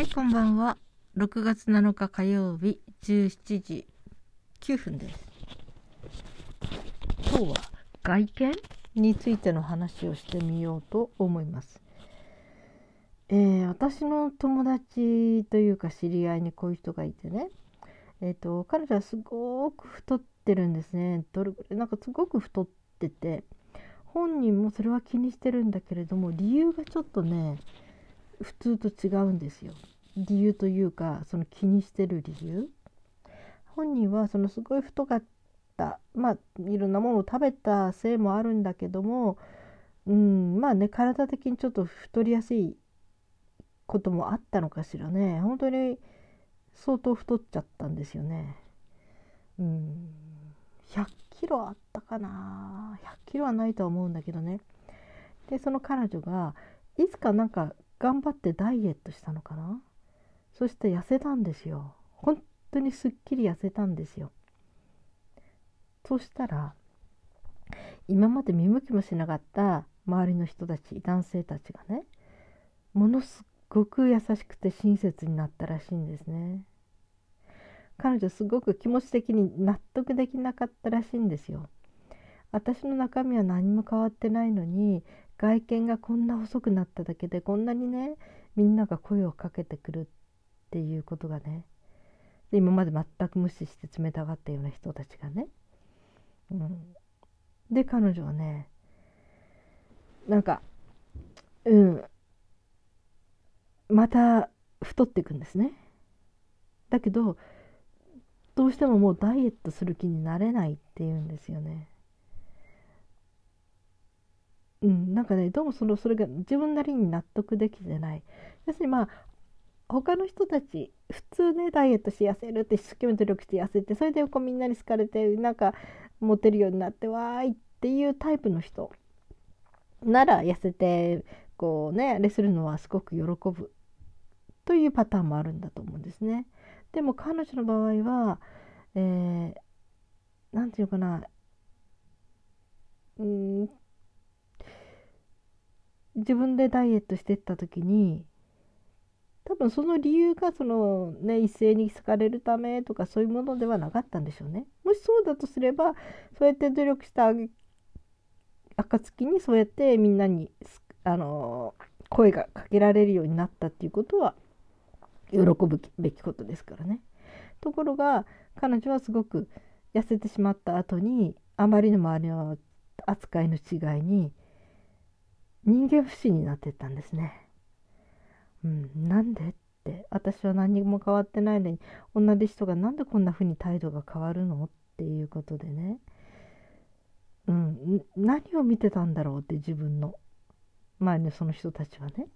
はい、こんばんは。6月7日火曜日17時9分です。今日は外見についての話をしてみようと思います。えー私の友達というか知り合いにこういう人がいてね、えー、と彼女はすごく太ってるんですねどれぐらいなんかすごく太ってて本人もそれは気にしてるんだけれども理由がちょっとね普通と違うんですよ。理由というかその気にしてる理由。本人はそのすごい太かった。まあいろんなものを食べたせいもあるんだけどもうんまあね体的にちょっと太りやすいこともあったのかしらね。本当に相当太っちゃったんですよね。うん。100キロあったかな。100キロはないとは思うんだけどね。でその彼女がいつかなんか頑張ってダイエットしたのかな？そして痩せたんですよ。本当にすっきり痩せたんですよ。そしたら今まで見向きもしなかった周りの人たち男性たちがねものすごく優しくて親切になったらしいんですね。彼女すごく気持ち的に納得できなかったらしいんですよ。私の中身は何も変わってないのに外見がこんな細くなっただけでこんなにねみんなが声をかけてくるっていうことがねで今まで全く無視して冷たがったような人たちがね、うん、で彼女はねなんかうん。また太っていくんですね。だけどどうしてももうダイエットする気になれないっていうんですよね。うんなんかねどうもそのそれが自分なりに納得できてない。要するにまあ他の人たち普通ねダイエットして痩せるって一生懸命努力して痩せてそれでこうみんなに好かれてなんかモテるようになってわーいっていうタイプの人なら痩せてこうねあれするのはすごく喜ぶ。というパターンもあるんだと思うんですね。でも彼女の場合はえー、ていうかな。うん自分でダイエットしてった時に多分その理由がそのね一斉に好かれるためとかそういうものではなかったんでしょうね。もしそうだとすればそうやって努力した暁にそうやってみんなにあの声がかけられるようになったっていうことは喜ぶべきことですからね。ところが彼女はすごく痩せてしまった後にあまりの周りの扱いの違いに人間不信になってったんですね。うん、なんでって。私は何も変わってないのに同じ人がなんでこんな風に態度が変わるのっていうことでね、うん、何を見てたんだろうって自分の。前のその人たちはね、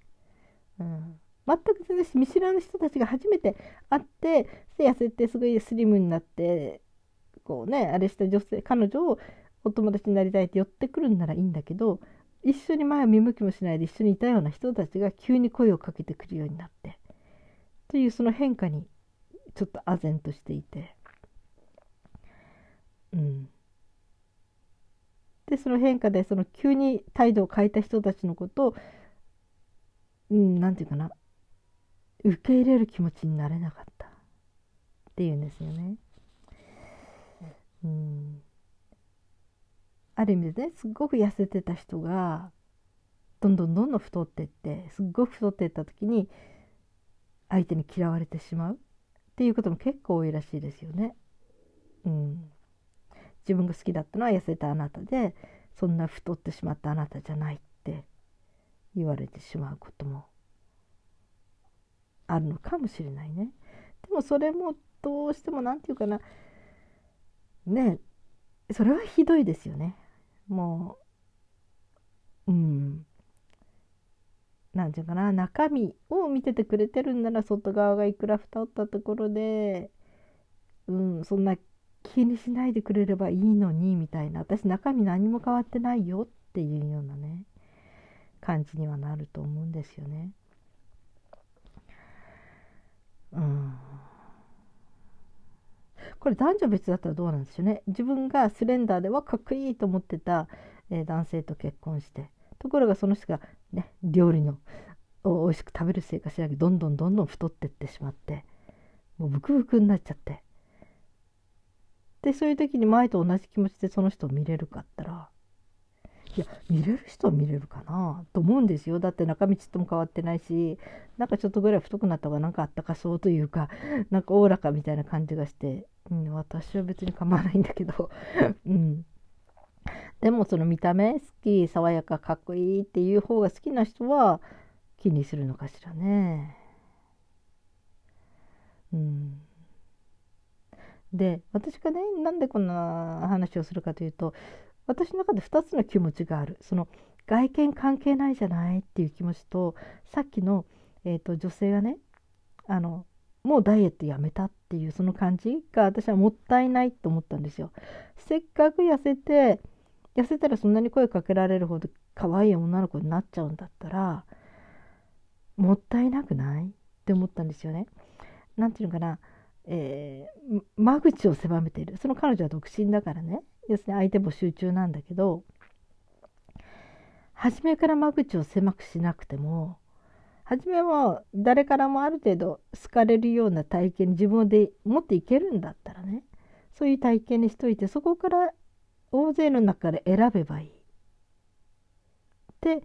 うん、全く全然見知らぬ人たちが初めて会って痩せてすごいスリムになってこうねあれした女性彼女をお友達になりたいって寄ってくるんならいいんだけど一緒に前を見向きもしないで一緒にいたような人たちが急に声をかけてくるようになってというその変化にちょっと唖然としていて。うん。でその変化でその急に態度を変えた人たちのことをうんなんていうかな。受け入れる気持ちになれなかったっていうんですよね。うん。ある意味でねすっごく痩せてた人がどんどんどんどん太ってってすっごく太ってった時に相手に嫌われてしまうっていうことも結構多いらしいですよね。うん、自分が好きだったのは痩せたあなたでそんな太ってしまったあなたじゃないって言われてしまうこともあるのかもしれないね。でもそれもどうしても何て言うかなねそれはひどいですよね。もううん何て言うかな中身を見ててくれてるんなら外側がいくら太ったところで、うん、そんな気にしないでくれればいいのにみたいな私中身何も変わってないよっていうようなね感じにはなると思うんですよね。うんこれ男女別だったらどうなんでしょうね。自分がスレンダーではかっこいいと思ってた、えー男性と結婚してところがその人がね料理のを美味しく食べるせいかしらけどんどんどんどん太ってってしまってもうブクブクになっちゃって。でそういう時に前と同じ気持ちでその人を見れるかったらいや見れる人は見れるかな？と思うんですよ。だって中身ちっとも変わってないしなんかちょっとぐらい太くなった方がなんかあったかそうというかなんかおおらかみたいな感じがして、うん、私は別に構わないんだけど、うん、でもその見た目好き爽やかかっこいいっていう方が好きな人は気にするのかしらね。うん、で私がねなんでこんな話をするかというと私の中で2つの気持ちがある。その外見関係ないじゃないっていう気持ちとさっきの、えーと、女性がねあのもうダイエットやめたっていうその感じが私はもったいないと思ったんですよ。せっかく痩せて痩せたらそんなに声かけられるほど可愛い女の子になっちゃうんだったらもったいなくない？って思ったんですよね。なんていうのかな、えー、間口を狭めている。その彼女は独身だからね。要するに相手募集中なんだけど初めから間口を狭くしなくても初めは誰からもある程度好かれるような体験に自分で持っていけるんだったらねそういう体験にしといてそこから大勢の中で選べばいいって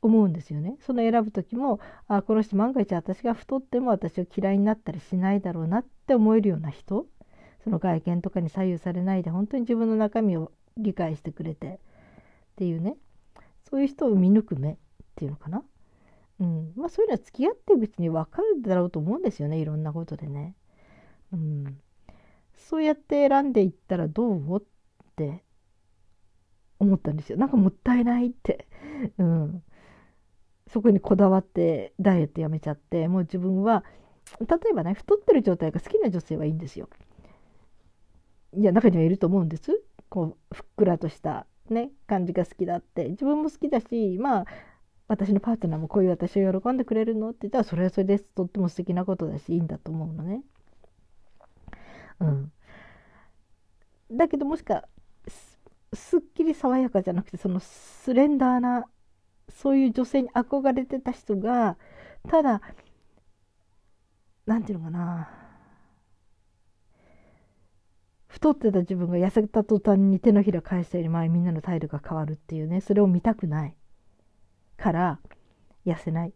思うんですよね。その選ぶ時もあこの人万が一私が太っても私を嫌いになったりしないだろうなって思えるような人その外見とかに左右されないで本当に自分の中身を理解してくれてっていうね。そういう人を見抜く目っていうのかな、うん。まあ、そういうのは付き合っていくうちに分かるだろうと思うんですよね。いろんなことでね。うん、そうやって選んでいったらどうって思ったんですよ。なんかもったいないって、うん、そこにこだわってダイエットやめちゃってもう自分は例えばね太ってる状態が好きな女性はいいんですよ。いや中にはいると思うんです。こうふっくらとしたね感じが好きだって。自分も好きだしまあ私のパートナーもこういう私を喜んでくれるのって言ったらそれはそれです。とっても素敵なことだしいいんだと思うのね。うん、だけどもしかすっきり爽やかじゃなくてそのスレンダーなそういう女性に憧れてた人がただ何て言うのかな。太ってた自分が痩せた途端に手のひら返したより前みんなの態度が変わるっていうねそれを見たくない。から痩せない。っ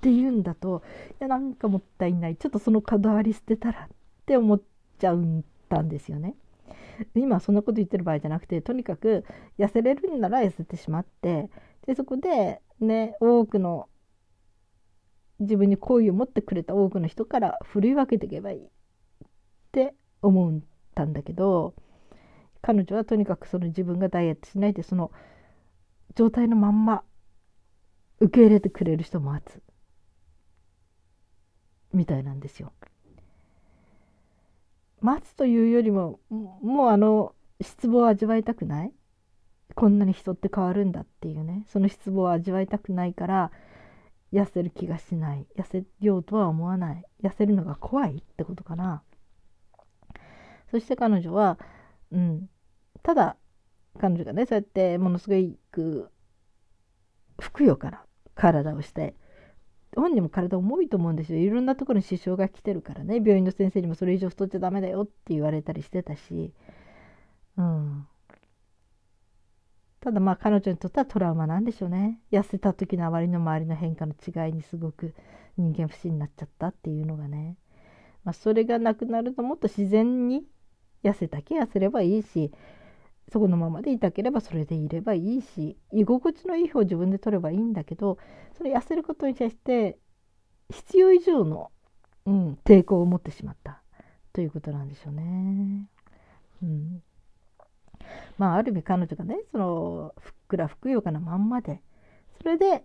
ていうんだといやなんかもったいない。ちょっとそのこだわり捨てたらって思っちゃったんですよね。今そんなこと言ってる場合じゃなくてとにかく痩せれるんなら痩せてしまってでそこでね多くの自分に好意を持ってくれた多くの人から振り分けていけばいいって思ったんだけど彼女はとにかくその自分がダイエットしないでその状態のまんま受け入れてくれる人も待つみたいなんですよ。待つというよりももうあの失望を味わいたくない。こんなに人って変わるんだっていうね。その失望を味わいたくないから痩せる気がしない。痩せようとは思わない。痩せるのが怖いってことかな。そして彼女は、うん、ただ彼女がねそうやってものすごくふくよかな体をして本人も体重いと思うんですよ。いろんなところに支障が来てるからね。病院の先生にもそれ以上太っちゃダメだよって言われたりしてたし、うん、ただまあ彼女にとってはトラウマなんでしょうね。痩せた時のあまりの周りの変化の違いにすごく人間不信になっちゃったっていうのがね、まあ、それがなくなるともっと自然に痩せたけ痩せればいいしそこのままでいたければそれでいればいいし居心地のいい方を自分で取ればいいんだけどそれ痩せることに対して必要以上の、うん、抵抗を持ってしまった。ということなんでしょうね。うん、まあある意味彼女がねそのふっくらふくよかなまんまでそれで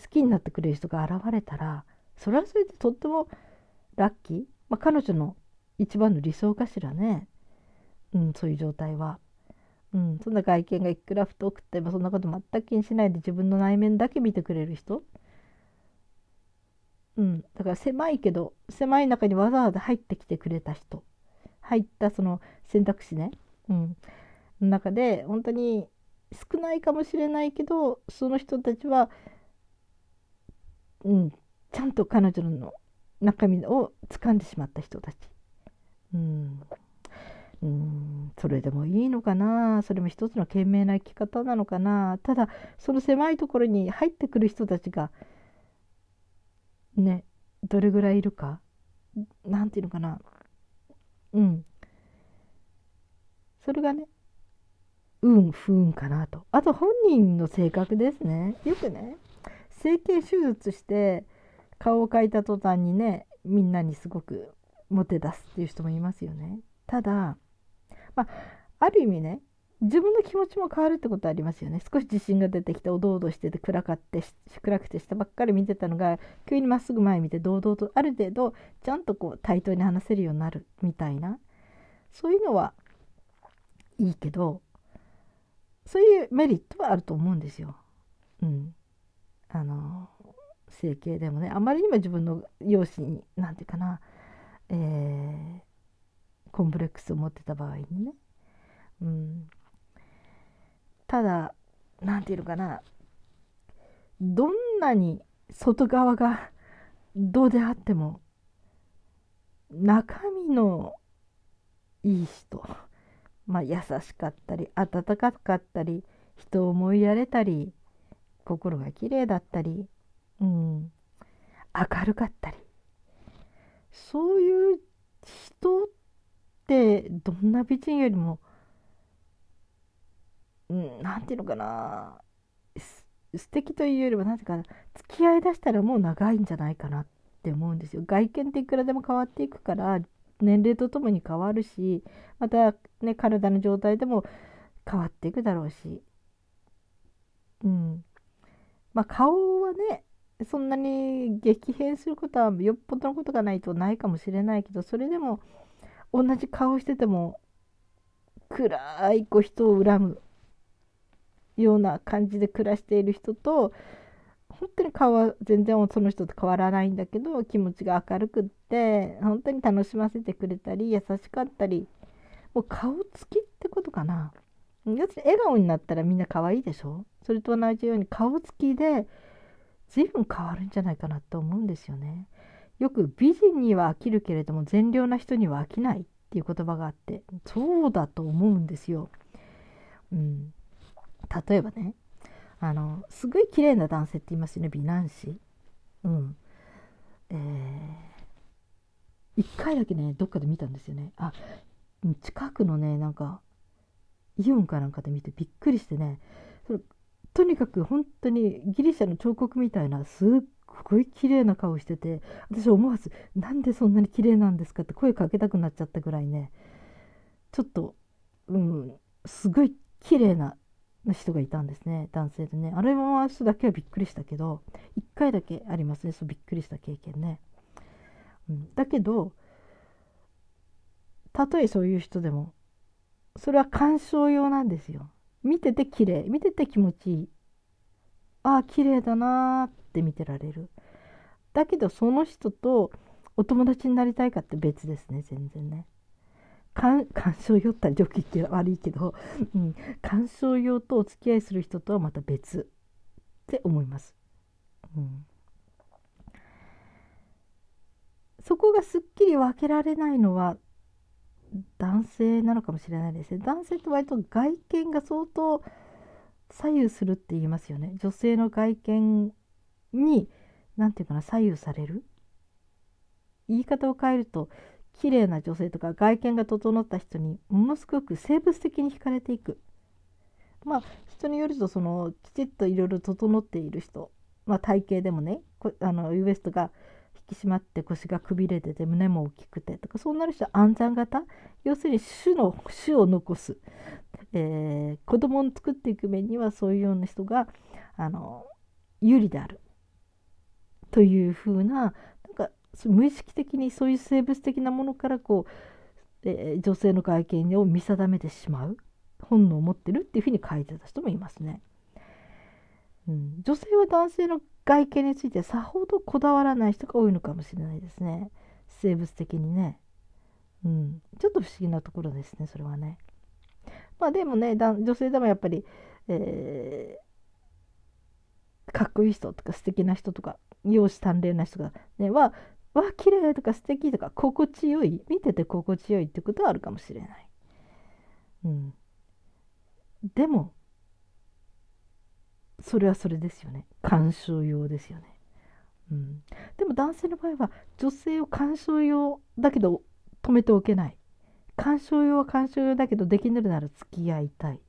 好きになってくれる人が現れたらそれはそれでとってもラッキー、まあ、彼女の一番の理想かしらね、うん、そういう状態は。うん、そんな外見がいくら太くてもそんなこと全く気にしないで自分の内面だけ見てくれる人、うん、だから狭いけど狭い中にわざわざ入ってきてくれた人。入ったその選択肢ね、うん、の中で本当に少ないかもしれないけどその人たちはうん、ちゃんと彼女の中身を掴んでしまった人たち。うん。それでもいいのかな？それも一つの賢明な生き方なのかな？ただその狭いところに入ってくる人たちがねどれぐらいいるか？なんていうのかな？うん。それがね運不運かなと。あと本人の性格ですね。よくね整形手術して顔を描いた途端にねみんなにすごくモテ出すっていう人もいますよね。ただまあある意味ね自分の気持ちも変わるってことありますよね。少し自信が出てきておどおどしてて暗かって暗くて下ばっかり見てたのが急にまっすぐ前見て堂々とある程度ちゃんとこう対等に話せるようになるみたいな。そういうのはいいけどそういうメリットはあると思うんですよ。うん、あの整形でもねあまりにも自分の容姿に何て言うかな、えー、コンプレックスを持ってた場合にね。うん。ただ何て言うのかな。どんなに外側がどうであっても中身のいい人、まあ、優しかったり温かかったり人を思いやれたり心が綺麗だったり、うん、明るかったり。そういう人ってどんな美人よりも何て言うのかな素敵というよりは何て言うか付き合いだしたらもう長いんじゃないかなって思うんですよ。外見っていくらでも変わっていくから年齢とともに変わるしまたね体の状態でも変わっていくだろうしうんまあ顔はねそんなに激変することはよっぽどのことがないとないかもしれないけどそれでも同じ顔してても暗いこう人を恨むような感じで暮らしている人と本当に顔は全然その人と変わらないんだけど気持ちが明るくって本当に楽しませてくれたり優しかったりもう顔つきってことかな。要するに笑顔になったらみんな可愛いでしょ？それと同じように顔つきで随分変わるんじゃないかなと思うんですよね。よく美人には飽きるけれども善良な人には飽きないっていう言葉があってそうだと思うんですよ。うん。例えばねあのすごい綺麗な男性って言いますよね美男子。うん。えー、1回だけねどっかで見たんですよね。あ近くのねなんかイオンかなんかで見てびっくりしてねとにかく本当にギリシャの彫刻みたいなすっごい綺麗な顔してて私思わず「なんでそんなに綺麗なんですか?」って声かけたくなっちゃったぐらいね。ちょっとうんすごい綺麗な人がいたんですね男性でね。あれも人だけはびっくりしたけど1回だけありますねそうびっくりした経験ね、うん、だけどたとえそういう人でもそれは鑑賞用なんですよ。見てて綺麗見てて気持ちいい。ああ綺麗だなーって見てられる。だけどその人とお友達になりたいかって別ですね全然ね。鑑賞用ったらジョキって悪いけど、うん、鑑賞用とお付き合いする人とはまた別って思います。うん、そこがすっきり分けられないのは男性なのかもしれないですね。男性って割と外見が相当左右するって言いますよね。女性の外見に何て言うかな左右される言い方を変えると綺麗な女性とか外見が整った人にものすごく生物的に惹かれていくまあ人によるとそのきちっといろいろ整っている人、まあ、体型でもねあのウエストがき締まって腰がくびれてて胸も大きくてとかそうなる人は暗算型。要するに種の種を残す、えー、子供を作っていく面にはそういうような人があの有利である。というふうなんか無意識的にそういう生物的なものからこう、えー、女性の外見を見定めてしまう。本能を持ってるっていうふうに書いてた人もいますね。うん、女性は男性の外見についてさほどこだわらない人が多いのかもしれないですね。生物的にね、うん、ちょっと不思議なところですねそれはね。まあでもね女性でもやっぱり、えー、かっこいい人とか素敵な人とか容姿端麗な人がねはわ綺麗とか素敵とか心地よい見てて心地よいってことはあるかもしれない。うん、でもそれはそれですよね鑑賞用ですよね。うん、でも男性の場合は女性を鑑賞用だけど止めておけない鑑賞用は鑑賞用だけどできるなら付き合いたい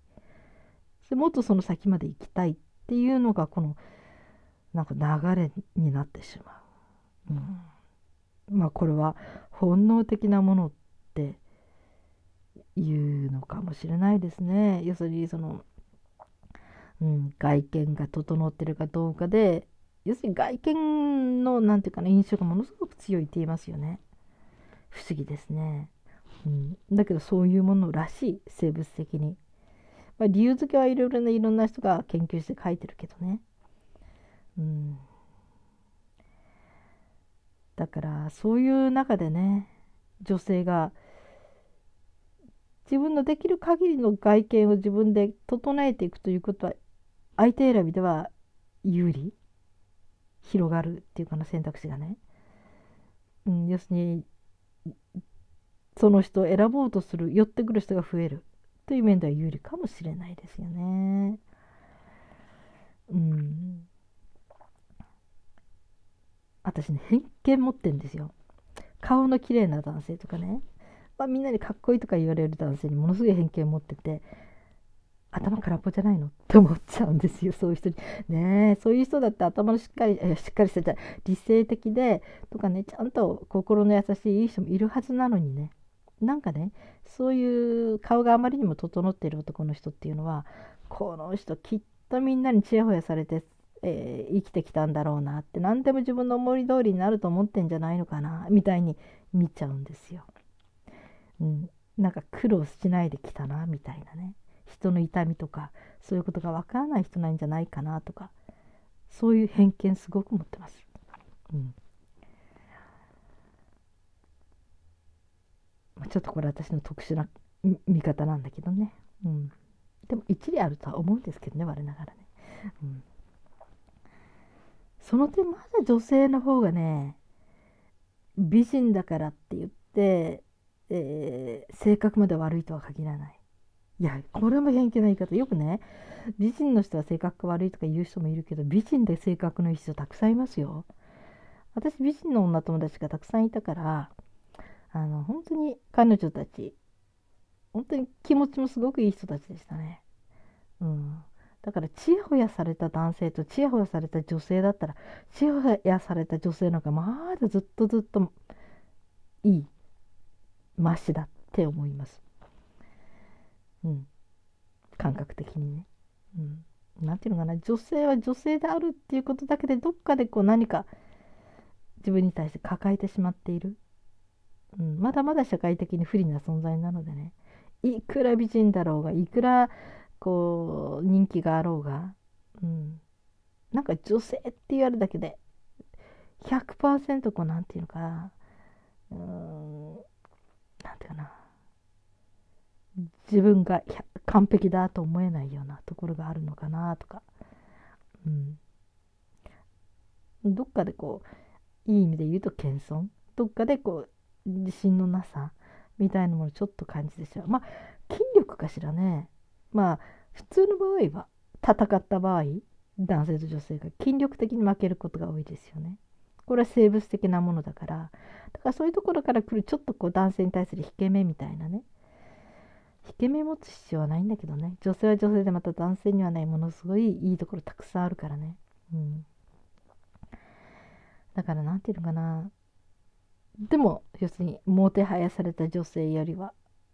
でもっとその先まで行きたいっていうのがこのなんか流れになってしまう。うん、まあこれは本能的なものっていうのかもしれないですね。要するにその、うん、外見が整ってるかどうかで要するに外見のなんていうかな印象がものすごく強いって言いますよね。不思議ですね。うん、だけどそういうものらしい生物的に。まあ、理由付けはいろいろないろんな人が研究して書いてるけどね。うん、だからそういう中でね女性が自分のできる限りの外見を自分で整えていくということは相手選びでは有利？広がるっていうかな選択肢がね、うん、要するにその人を選ぼうとする寄ってくる人が増えるという面では有利かもしれないですよね。うん。私ね偏見持ってんですよ。顔の綺麗な男性とかね、まあ、みんなにかっこいいとか言われる男性にものすごい偏見持ってて頭空っぽじゃないの？って思っちゃうんですよそういう人に。ねそういう人だって頭のしっかりしっかりしてた理性的でとかねちゃんと心の優しいいい人もいるはずなのにねなんかねそういう顔があまりにも整っている男の人っていうのはこの人きっとみんなにちやほやされて、えー、生きてきたんだろうなって何でも自分の思い通りになると思ってんじゃないのかなみたいに見ちゃうんですよ。うん、なんか苦労しないできたなみたいなね人の痛みとかそういうことがわからない人なんじゃないかなとかそういう偏見すごく持ってます。うん。ちょっとこれ私の特殊な見方なんだけどね、うん、でも一理あるとは思うんですけどね我ながらね、うん、その点まだ女性の方がね美人だからって言って、えー、性格まで悪いとは限らない。いやこれも偏見な言い方よくね美人の人は性格が悪いとか言う人もいるけど美人で性格のいい人たくさんいますよ私美人の女友達がたくさんいたからあの本当に彼女たち本当に気持ちもすごくいい人たちでしたね。うん、だからちやほやされた男性とちやほやされた女性だったらちやほやされた女性の方がまだずっとずっといいましだって思います。うん、感覚的にね。うん、なんていうのかな。女性は女性であるっていうことだけでどっかでこう何か自分に対して抱えてしまっている。うん、まだまだ社会的に不利な存在なのでね。いくら美人だろうがいくらこう人気があろうが、うん、なんか女性って言われるだけで100%こうなんていうのかな。うん。なんていうかな。自分が完璧だと思えないようなところがあるのかなとか、うん、どっかでこういい意味で言うと謙遜？どっかでこう自信のなさみたいなものをちょっと感じてしまう。まあ筋力かしらね。まあ普通の場合は戦った場合男性と女性が筋力的に負けることが多いですよね。これは生物的なものだから。だからそういうところから来るちょっとこう男性に対する引け目みたいなね。引け目持つ必要はないんだけどね女性は女性でまた男性にはないものすごいいいところたくさんあるからね。うん、だから何て言うのかなでも要するにもてはやされた女性よりは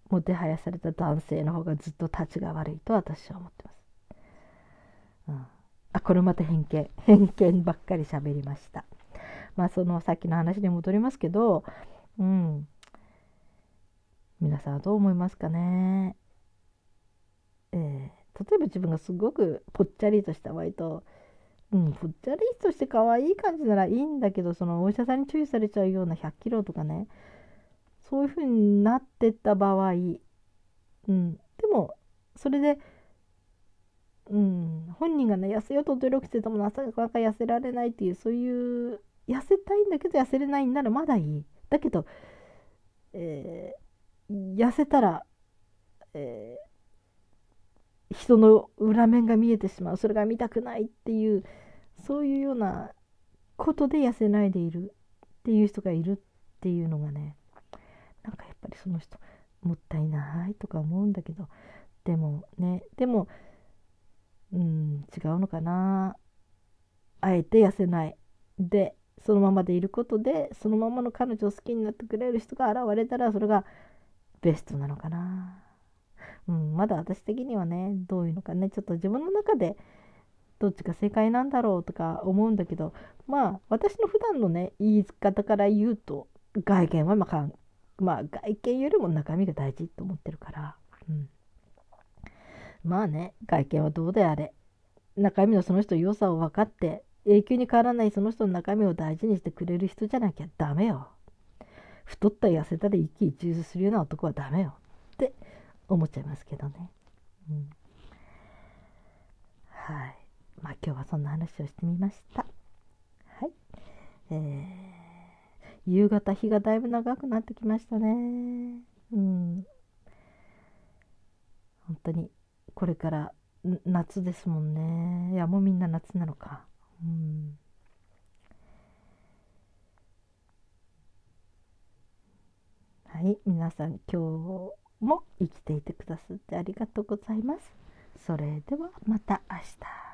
もてはやされた男性の方がずっと立ちが悪いと私は思ってます。うん、あこれまた偏見 偏見ばっかり喋りました。まあそのさっきの話に戻りますけど、うん、皆さんはどう思いますかね？えー、例えば自分がすごくぽっちゃりとした割とうん、ぽっちゃりとして可愛い感じならいいんだけどそのお医者さんに注意されちゃうような100キロとかねそういう風になってった場合、うん、でもそれでうん、本人がね痩せようと努力しててもなかなか痩せられないっていうそういう痩せたいんだけど痩せれないんならまだいいだけど、えー、痩せたら、えー、人の裏面が見えてしまう。それが見たくないっていうそういうようなことで痩せないでいるっていう人がいるっていうのがねなんかやっぱりその人もったいないとか思うんだけどでもねでもうん違うのかな。あえて痩せない。でそのままでいることでそのままの彼女を好きになってくれる人が現れたらそれがベストなのかな。うんまだ私的にはねどういうのかね。ちょっと自分の中でどっちが正解なんだろうとか思うんだけどまあ私の普段のね言い方から言うと外見はまあまあ外見よりも中身が大事と思ってるから、うん、まあね外見はどうであれ。中身のその人良さを分かって永久に変わらないその人の中身を大事にしてくれる人じゃなきゃダメよ。太った痩せたで一喜一憂するような男はダメよ。って思っちゃいますけどね、うん、はい。まあ今日はそんな話をしてみました。はい。えー、夕方日がだいぶ長くなってきましたね。うん。本当にこれから夏ですもんね。いやもうみんな夏なのか。うん。はい皆さん今日も生きていてくださってありがとうございます。それではまた明日。